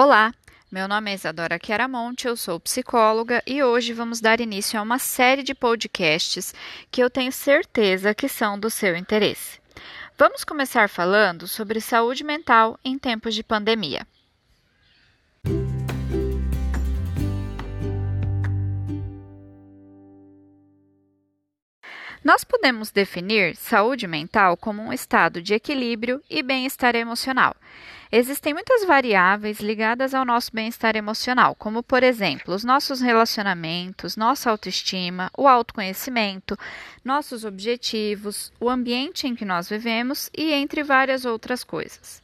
Olá, meu nome é Isadora Chiaramonte, eu sou psicóloga e hoje vamos dar início a uma série de podcasts que eu tenho certeza que são do seu interesse. Vamos começar falando sobre saúde mental em tempos de pandemia. Nós podemos definir saúde mental como um estado de equilíbrio e bem-estar emocional. Existem muitas variáveis ligadas ao nosso bem-estar emocional, como, por exemplo, os nossos relacionamentos, nossa autoestima, o autoconhecimento, nossos objetivos, o ambiente em que nós vivemos e entre várias outras coisas.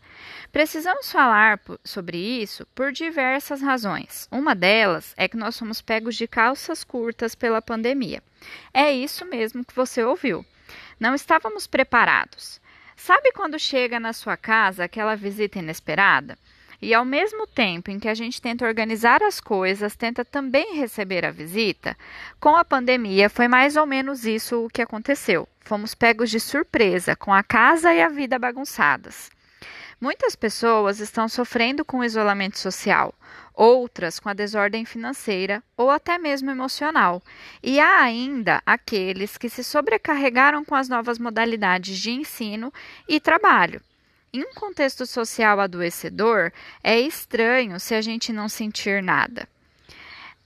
Precisamos falar sobre isso por diversas razões. Uma delas é que nós somos pegos de calças curtas pela pandemia. É isso mesmo que você ouviu. Não estávamos preparados. Sabe quando chega na sua casa aquela visita inesperada? E ao mesmo tempo em que a gente tenta organizar as coisas, tenta também receber a visita, com a pandemia foi mais ou menos isso o que aconteceu. Fomos pegos de surpresa, com a casa e a vida bagunçadas. Muitas pessoas estão sofrendo com o isolamento social, outras com a desordem financeira ou até mesmo emocional. E há ainda aqueles que se sobrecarregaram com as novas modalidades de ensino e trabalho. Em um contexto social adoecedor, é estranho se a gente não sentir nada.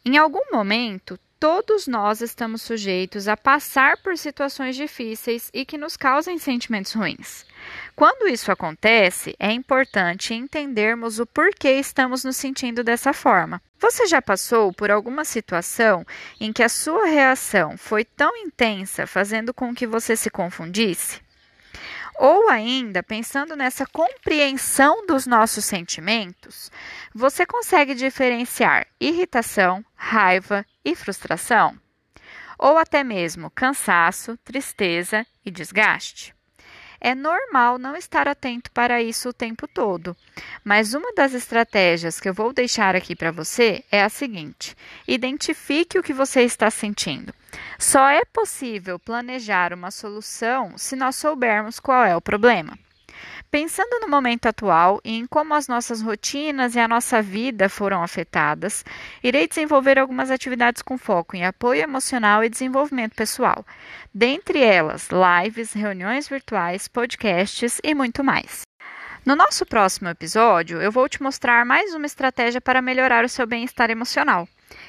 Em algum momento, todos nós estamos sujeitos a passar por situações difíceis e que nos causem sentimentos ruins. Quando isso acontece, é importante entendermos o porquê estamos nos sentindo dessa forma. Você já passou por alguma situação em que a sua reação foi tão intensa, fazendo com que você se confundisse? Ou ainda, pensando nessa compreensão dos nossos sentimentos, você consegue diferenciar irritação, raiva e frustração? Ou até mesmo cansaço, tristeza e desgaste? É normal não estar atento para isso o tempo todo, mas uma das estratégias que eu vou deixar aqui para você é a seguinte: identifique o que você está sentindo. Só é possível planejar uma solução se nós soubermos qual é o problema. Pensando no momento atual e em como as nossas rotinas e a nossa vida foram afetadas, irei desenvolver algumas atividades com foco em apoio emocional e desenvolvimento pessoal, dentre elas lives, reuniões virtuais, podcasts e muito mais. No nosso próximo episódio, eu vou te mostrar mais uma estratégia para melhorar o seu bem-estar emocional.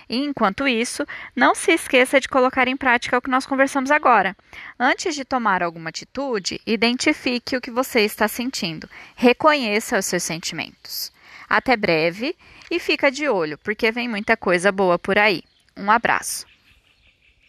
Enquanto isso, não se esqueça de colocar em prática o que nós conversamos agora. Antes de tomar alguma atitude, identifique o que você está sentindo. Reconheça os seus sentimentos. Até breve e fica de olho, porque vem muita coisa boa por aí. Um abraço.